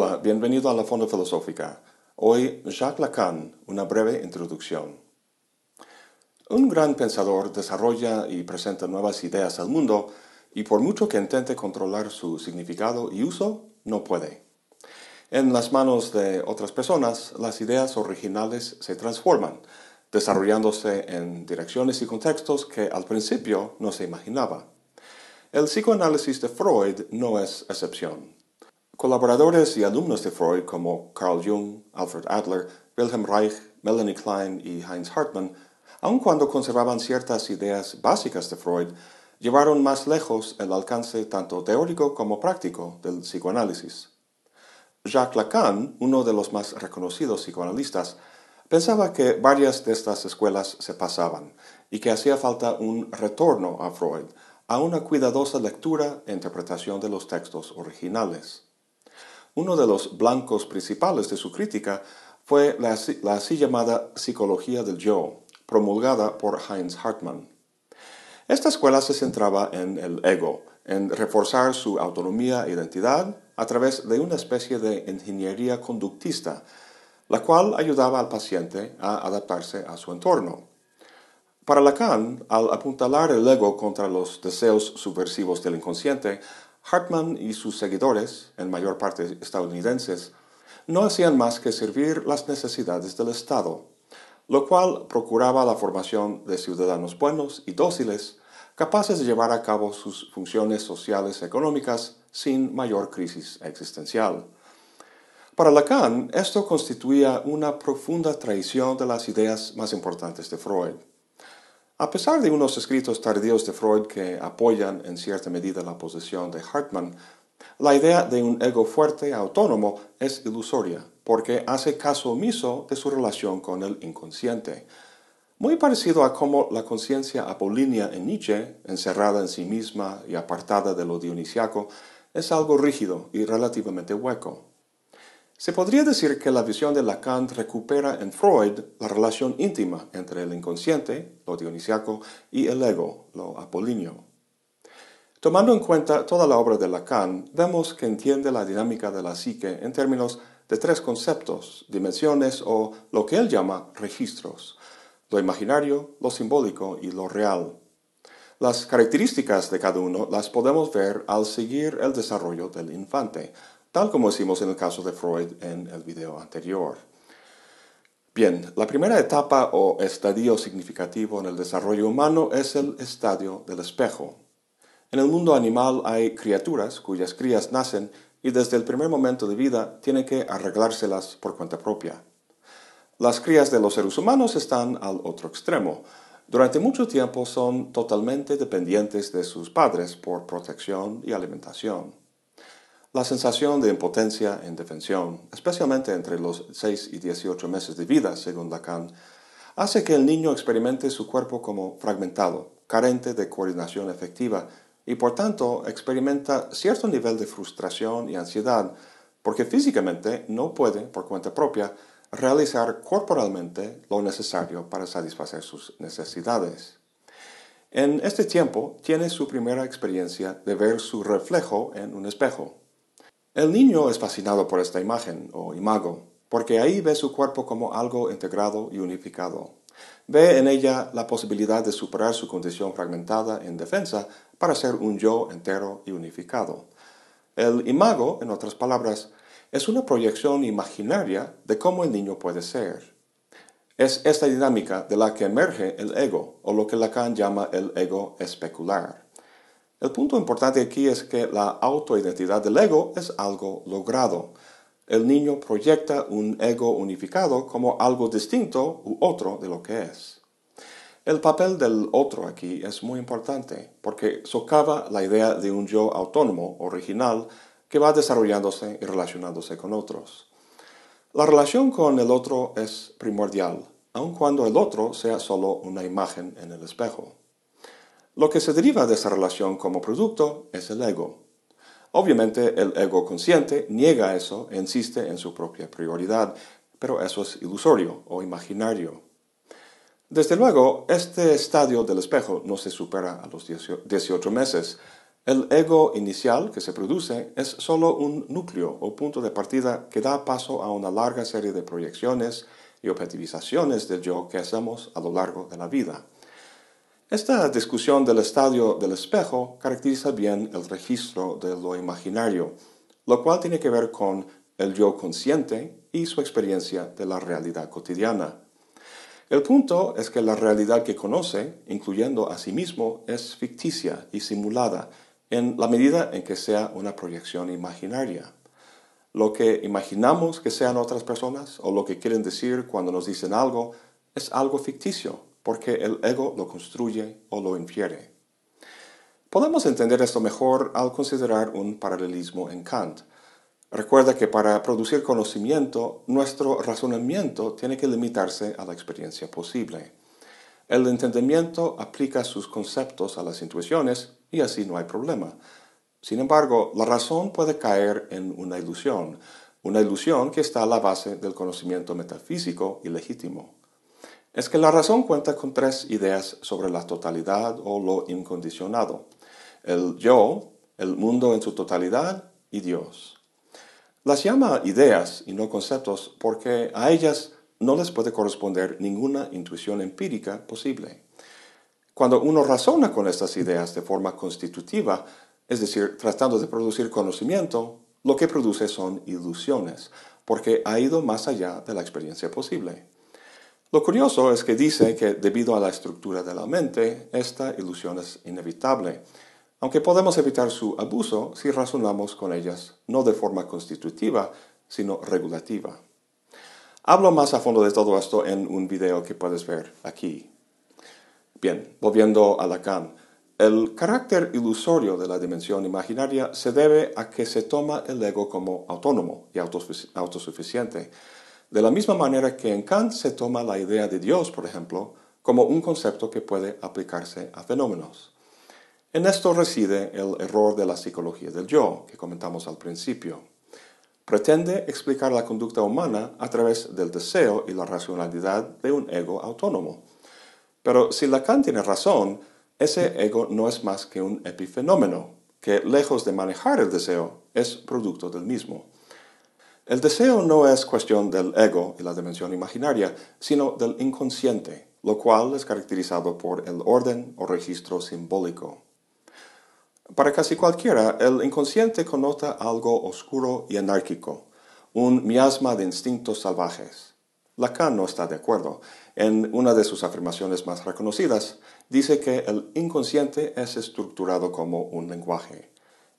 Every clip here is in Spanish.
Hola, bienvenido a la Fonda Filosófica. Hoy Jacques Lacan, una breve introducción. Un gran pensador desarrolla y presenta nuevas ideas al mundo y por mucho que intente controlar su significado y uso, no puede. En las manos de otras personas, las ideas originales se transforman, desarrollándose en direcciones y contextos que al principio no se imaginaba. El psicoanálisis de Freud no es excepción. Colaboradores y alumnos de Freud como Carl Jung, Alfred Adler, Wilhelm Reich, Melanie Klein y Heinz Hartmann, aun cuando conservaban ciertas ideas básicas de Freud, llevaron más lejos el alcance tanto teórico como práctico del psicoanálisis. Jacques Lacan, uno de los más reconocidos psicoanalistas, pensaba que varias de estas escuelas se pasaban y que hacía falta un retorno a Freud, a una cuidadosa lectura e interpretación de los textos originales. Uno de los blancos principales de su crítica fue la, así llamada psicología del yo, promulgada por Heinz Hartmann. Esta escuela se centraba en el ego, en reforzar su autonomía e identidad a través de una especie de ingeniería conductista, la cual ayudaba al paciente a adaptarse a su entorno. Para Lacan, al apuntalar el ego contra los deseos subversivos del inconsciente, Hartman y sus seguidores, en mayor parte estadounidenses, no hacían más que servir las necesidades del Estado, lo cual procuraba la formación de ciudadanos buenos y dóciles, capaces de llevar a cabo sus funciones sociales y económicas sin mayor crisis existencial. Para Lacan, esto constituía una profunda traición de las ideas más importantes de Freud. A pesar de unos escritos tardíos de Freud que apoyan en cierta medida la posición de Hartmann, la idea de un ego fuerte autónomo es ilusoria, porque hace caso omiso de su relación con el inconsciente. Muy parecido a cómo la conciencia apolínea en Nietzsche, encerrada en sí misma y apartada de lo dionisiaco, es algo rígido y relativamente hueco. Se podría decir que la visión de Lacan recupera en Freud la relación íntima entre el inconsciente, lo dionisiaco, y el ego, lo apolíneo. Tomando en cuenta toda la obra de Lacan, vemos que entiende la dinámica de la psique en términos de tres conceptos, dimensiones o lo que él llama registros, lo imaginario, lo simbólico y lo real. Las características de cada uno las podemos ver al seguir el desarrollo del infante, tal como hicimos en el caso de Freud en el video anterior. Bien, la primera etapa o estadio significativo en el desarrollo humano es el estadio del espejo. En el mundo animal hay criaturas cuyas crías nacen y desde el primer momento de vida tienen que arreglárselas por cuenta propia. Las crías de los seres humanos están al otro extremo. Durante mucho tiempo son totalmente dependientes de sus padres por protección y alimentación. La sensación de impotencia e indefensión, especialmente entre los 6 y 18 meses de vida, según Lacan, hace que el niño experimente su cuerpo como fragmentado, carente de coordinación efectiva y por tanto experimenta cierto nivel de frustración y ansiedad porque físicamente no puede, por cuenta propia, realizar corporalmente lo necesario para satisfacer sus necesidades. En este tiempo tiene su primera experiencia de ver su reflejo en un espejo. El niño es fascinado por esta imagen o imago, porque ahí ve su cuerpo como algo integrado y unificado. Ve en ella la posibilidad de superar su condición fragmentada en defensa para ser un yo entero y unificado. El imago, en otras palabras, es una proyección imaginaria de cómo el niño puede ser. Es esta dinámica de la que emerge el ego, o lo que Lacan llama el ego especular. El punto importante aquí es que la autoidentidad del ego es algo logrado. El niño proyecta un ego unificado como algo distinto u otro de lo que es. El papel del otro aquí es muy importante porque socava la idea de un yo autónomo, original, que va desarrollándose y relacionándose con otros. La relación con el otro es primordial, aun cuando el otro sea solo una imagen en el espejo. Lo que se deriva de esa relación como producto es el ego. Obviamente el ego consciente niega eso e insiste en su propia prioridad, pero eso es ilusorio o imaginario. Desde luego, este estadio del espejo no se supera a los 18 meses, El ego inicial que se produce es solo un núcleo o punto de partida que da paso a una larga serie de proyecciones y objetivizaciones del yo que hacemos a lo largo de la vida. Esta discusión del estadio del espejo caracteriza bien el registro de lo imaginario, lo cual tiene que ver con el yo consciente y su experiencia de la realidad cotidiana. El punto es que la realidad que conoce, incluyendo a sí mismo, es ficticia y simulada en la medida en que sea una proyección imaginaria. Lo que imaginamos que sean otras personas o lo que quieren decir cuando nos dicen algo es algo ficticio, porque el ego lo construye o lo infiere. Podemos entender esto mejor al considerar un paralelismo en Kant. Recuerda que para producir conocimiento, nuestro razonamiento tiene que limitarse a la experiencia posible. El entendimiento aplica sus conceptos a las intuiciones y así no hay problema. Sin embargo, la razón puede caer en una ilusión, una ilusión que está a la base del conocimiento metafísico y legítimo. Es que la razón cuenta con tres ideas sobre la totalidad o lo incondicionado. El yo, el mundo en su totalidad y Dios. Las llama ideas y no conceptos porque a ellas no les puede corresponder ninguna intuición empírica posible. Cuando uno razona con estas ideas de forma constitutiva, es decir, tratando de producir conocimiento, lo que produce son ilusiones, porque ha ido más allá de la experiencia posible. Lo curioso es que dice que debido a la estructura de la mente, esta ilusión es inevitable, aunque podemos evitar su abuso si razonamos con ellas no de forma constitutiva, sino regulativa. Hablo más a fondo de todo esto en un video que puedes ver aquí. Bien, volviendo a Lacan. El carácter ilusorio de la dimensión imaginaria se debe a que se toma el ego como autónomo y autosuficiente, de la misma manera que en Kant se toma la idea de Dios, por ejemplo, como un concepto que puede aplicarse a fenómenos. En esto reside el error de la psicología del yo, que comentamos al principio. Pretende explicar la conducta humana a través del deseo y la racionalidad de un ego autónomo. Pero si Lacan tiene razón, ese ego no es más que un epifenómeno, que lejos de manejar el deseo, es producto del mismo. El deseo no es cuestión del ego y la dimensión imaginaria, sino del inconsciente, lo cual es caracterizado por el orden o registro simbólico. Para casi cualquiera, el inconsciente connota algo oscuro y anárquico, un miasma de instintos salvajes. Lacan no está de acuerdo. En una de sus afirmaciones más reconocidas, dice que el inconsciente es estructurado como un lenguaje.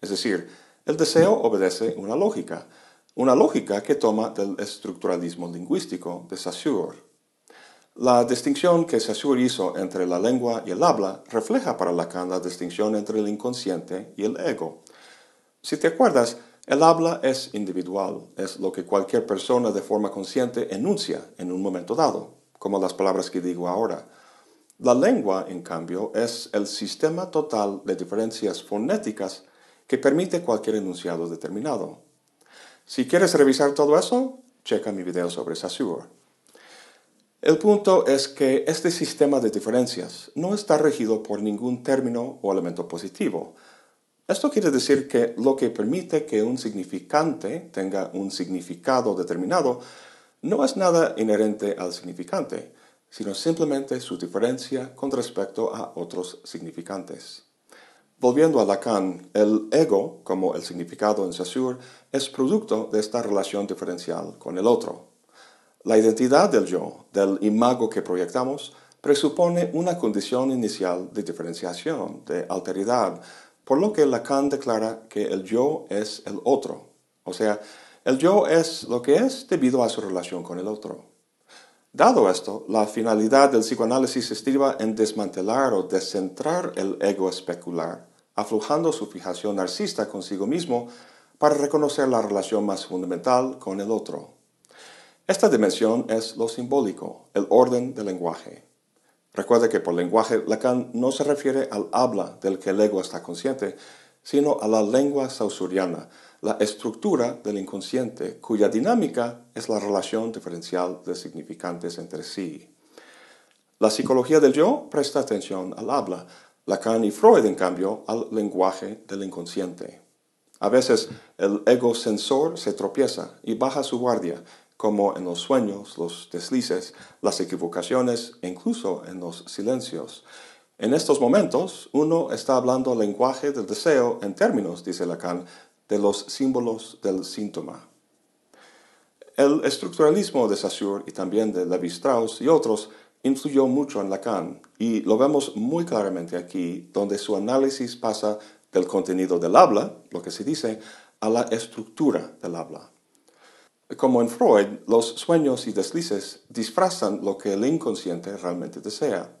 Es decir, el deseo obedece una lógica, una lógica que toma del estructuralismo lingüístico de Saussure. La distinción que Saussure hizo entre la lengua y el habla refleja para Lacan la distinción entre el inconsciente y el ego. Si te acuerdas, el habla es individual, es lo que cualquier persona de forma consciente enuncia en un momento dado, como las palabras que digo ahora. La lengua, en cambio, es el sistema total de diferencias fonéticas que permite cualquier enunciado determinado. Si quieres revisar todo eso, checa mi video sobre Saussure. El punto es que este sistema de diferencias no está regido por ningún término o elemento positivo. Esto quiere decir que lo que permite que un significante tenga un significado determinado no es nada inherente al significante, sino simplemente su diferencia con respecto a otros significantes. Volviendo a Lacan, el ego, como el significado en Saussure, es producto de esta relación diferencial con el otro. La identidad del yo, del imago que proyectamos, presupone una condición inicial de diferenciación, de alteridad, por lo que Lacan declara que el yo es el otro. O sea, el yo es lo que es debido a su relación con el otro. Dado esto, la finalidad del psicoanálisis estriba en desmantelar o descentrar el ego especular, aflojando su fijación narcisista consigo mismo para reconocer la relación más fundamental con el otro. Esta dimensión es lo simbólico, el orden del lenguaje. Recuerde que por lenguaje Lacan no se refiere al habla del que el ego está consciente, sino a la lengua sausuriana, la estructura del inconsciente, cuya dinámica es la relación diferencial de significantes entre sí. La psicología del yo presta atención al habla, Lacan y Freud, en cambio, al lenguaje del inconsciente. A veces el ego sensor se tropieza y baja su guardia, como en los sueños, los deslices, las equivocaciones e incluso en los silencios. En estos momentos, uno está hablando el lenguaje del deseo en términos, dice Lacan, de los símbolos del síntoma. El estructuralismo de Saussure y también de Levi-Strauss y otros influyó mucho en Lacan y lo vemos muy claramente aquí, donde su análisis pasa del contenido del habla, lo que se dice, a la estructura del habla. Como en Freud, los sueños y deslices disfrazan lo que el inconsciente realmente desea.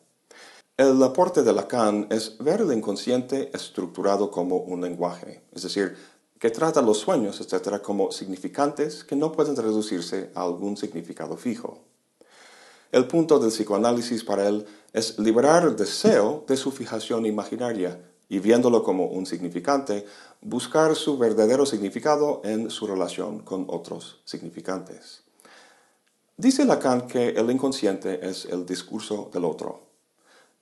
El aporte de Lacan es ver el inconsciente estructurado como un lenguaje, es decir, que trata los sueños, etc., como significantes que no pueden reducirse a algún significado fijo. El punto del psicoanálisis para él es liberar el deseo de su fijación imaginaria y viéndolo como un significante, buscar su verdadero significado en su relación con otros significantes. Dice Lacan que el inconsciente es el discurso del otro.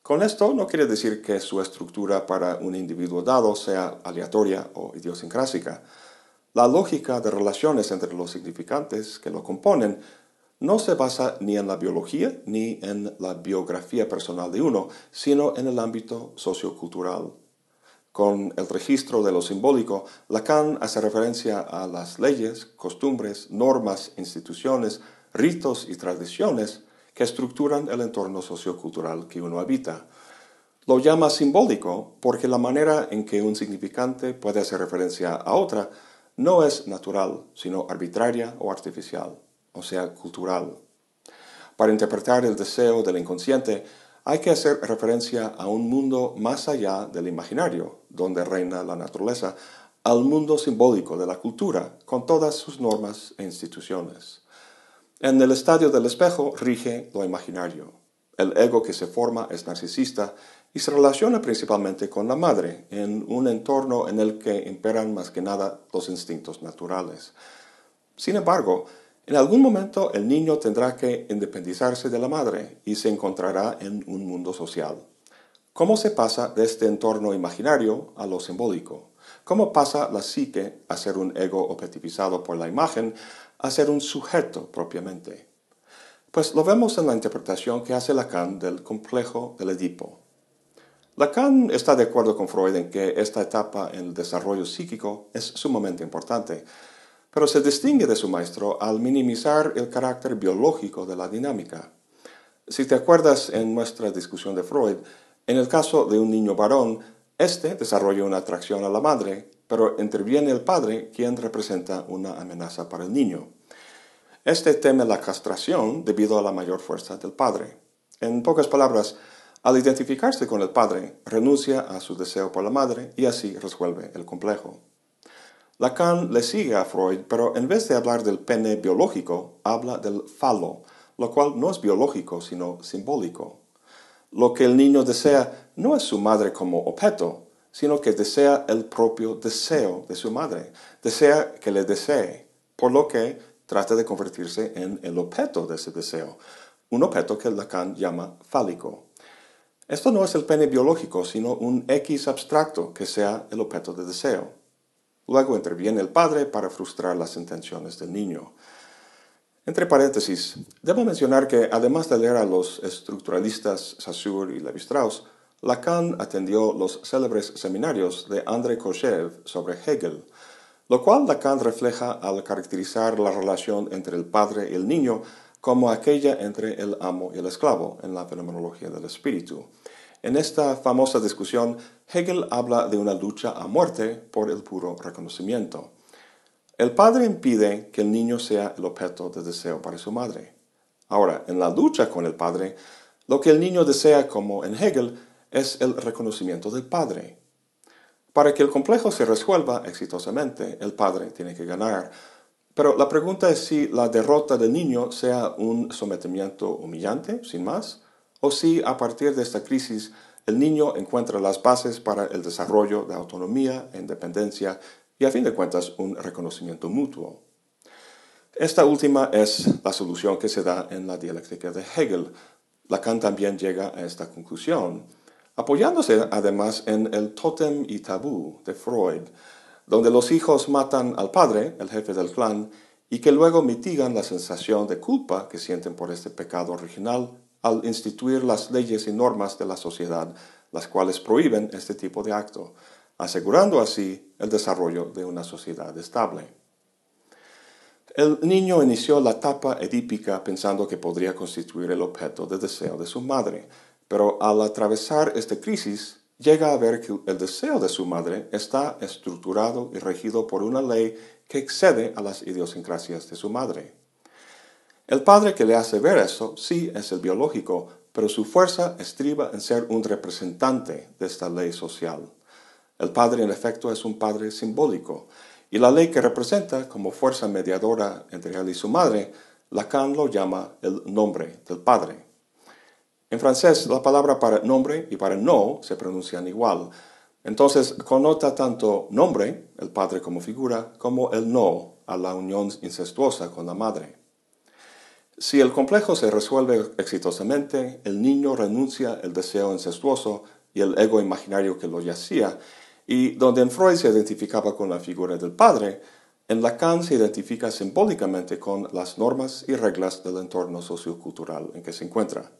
Con esto no quiere decir que su estructura para un individuo dado sea aleatoria o idiosincrásica. La lógica de relaciones entre los significantes que lo componen no se basa ni en la biología ni en la biografía personal de uno, sino en el ámbito sociocultural. Con el registro de lo simbólico, Lacan hace referencia a las leyes, costumbres, normas, instituciones, ritos y tradiciones que estructuran el entorno sociocultural que uno habita. Lo llama simbólico porque la manera en que un significante puede hacer referencia a otra no es natural, sino arbitraria o artificial, o sea, cultural. Para interpretar el deseo del inconsciente, hay que hacer referencia a un mundo más allá del imaginario, donde reina la naturaleza, al mundo simbólico de la cultura, con todas sus normas e instituciones. En el estadio del espejo rige lo imaginario. El ego que se forma es narcisista y se relaciona principalmente con la madre, en un entorno en el que imperan más que nada los instintos naturales. Sin embargo, en algún momento el niño tendrá que independizarse de la madre y se encontrará en un mundo social. ¿Cómo se pasa de este entorno imaginario a lo simbólico? ¿Cómo pasa la psique a ser un ego objetivizado por la imagen a ser un sujeto propiamente. Pues lo vemos en la interpretación que hace Lacan del complejo del Edipo. Lacan está de acuerdo con Freud en que esta etapa en el desarrollo psíquico es sumamente importante, pero se distingue de su maestro al minimizar el carácter biológico de la dinámica. Si te acuerdas en nuestra discusión de Freud, en el caso de un niño varón, este desarrolla una atracción a la madre, pero interviene el padre, quien representa una amenaza para el niño. Este teme la castración debido a la mayor fuerza del padre. En pocas palabras, al identificarse con el padre, renuncia a su deseo por la madre y así resuelve el complejo. Lacan le sigue a Freud, pero en vez de hablar del pene biológico, habla del falo, lo cual no es biológico, sino simbólico. Lo que el niño desea no es su madre como objeto, sino que desea el propio deseo de su madre, desea que le desee, por lo que trata de convertirse en el objeto de ese deseo, un objeto que Lacan llama fálico. Esto no es el pene biológico, sino un X abstracto que sea el objeto de deseo. Luego interviene el padre para frustrar las intenciones del niño. Entre paréntesis, debo mencionar que además de leer a los estructuralistas Saussure y Levi-Strauss, Lacan atendió los célebres seminarios de André Kochev sobre Hegel, lo cual Lacan refleja al caracterizar la relación entre el padre y el niño como aquella entre el amo y el esclavo en la fenomenología del espíritu. En esta famosa discusión, Hegel habla de una lucha a muerte por el puro reconocimiento. El padre impide que el niño sea el objeto de deseo para su madre. Ahora, en la lucha con el padre, lo que el niño desea, como en Hegel, es el reconocimiento del padre. Para que el complejo se resuelva exitosamente, el padre tiene que ganar. Pero la pregunta es si la derrota del niño sea un sometimiento humillante, sin más, o si a partir de esta crisis el niño encuentra las bases para el desarrollo de autonomía e independencia y a fin de cuentas un reconocimiento mutuo. Esta última es la solución que se da en la dialéctica de Hegel. Lacan también llega a esta conclusión. apoyándose además en el tótem y tabú de Freud, donde los hijos matan al padre, el jefe del clan, y que luego mitigan la sensación de culpa que sienten por este pecado original al instituir las leyes y normas de la sociedad, las cuales prohíben este tipo de acto, asegurando así el desarrollo de una sociedad estable. El niño inició la etapa edípica pensando que podría constituir el objeto de deseo de su madre, pero al atravesar esta crisis llega a ver que el deseo de su madre está estructurado y regido por una ley que excede a las idiosincrasias de su madre. El padre que le hace ver eso sí es el biológico, pero su fuerza estriba en ser un representante de esta ley social. El padre en efecto es un padre simbólico, y la ley que representa como fuerza mediadora entre él y su madre, Lacan lo llama el nombre del padre. En francés, la palabra para nombre y para no se pronuncian igual. Entonces, connota tanto nombre, el padre como figura, como el no a la unión incestuosa con la madre. Si el complejo se resuelve exitosamente, el niño renuncia el deseo incestuoso y el ego imaginario que lo yacía, y donde en Freud se identificaba con la figura del padre, en Lacan se identifica simbólicamente con las normas y reglas del entorno sociocultural en que se encuentra.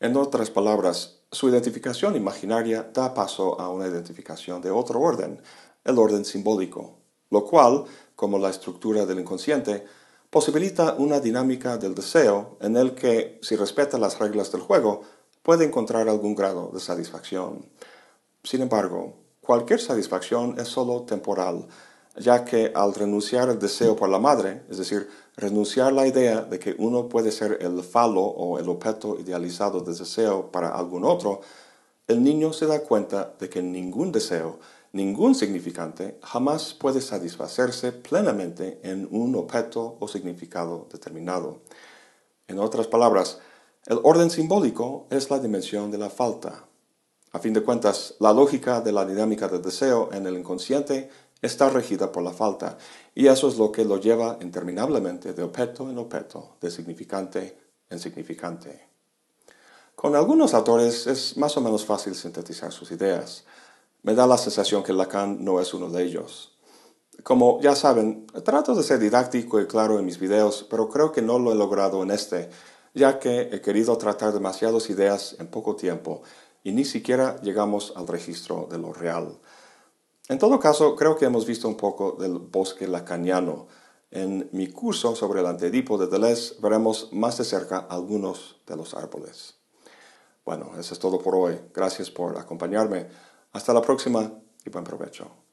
En otras palabras, su identificación imaginaria da paso a una identificación de otro orden, el orden simbólico, lo cual, como la estructura del inconsciente, posibilita una dinámica del deseo en el que, si respeta las reglas del juego, puede encontrar algún grado de satisfacción. Sin embargo, cualquier satisfacción es sólo temporal, ya que al renunciar al deseo por la madre, es decir, renunciar la idea de que uno puede ser el falo o el objeto idealizado de deseo para algún otro, el niño se da cuenta de que ningún deseo, ningún significante jamás puede satisfacerse plenamente en un objeto o significado determinado. En otras palabras, el orden simbólico es la dimensión de la falta. A fin de cuentas, la lógica de la dinámica del deseo en el inconsciente está regida por la falta, y eso es lo que lo lleva interminablemente de objeto en objeto, de significante en significante. Con algunos autores es más o menos fácil sintetizar sus ideas. Me da la sensación que Lacan no es uno de ellos. Como ya saben, trato de ser didáctico y claro en mis videos, pero creo que no lo he logrado en este, ya que he querido tratar demasiadas ideas en poco tiempo y ni siquiera llegamos al registro de lo real. En todo caso, creo que hemos visto un poco del bosque lacaniano. En mi curso sobre el antedipo de Deleuze veremos más de cerca algunos de los árboles. Bueno, eso es todo por hoy. Gracias por acompañarme. Hasta la próxima y buen provecho.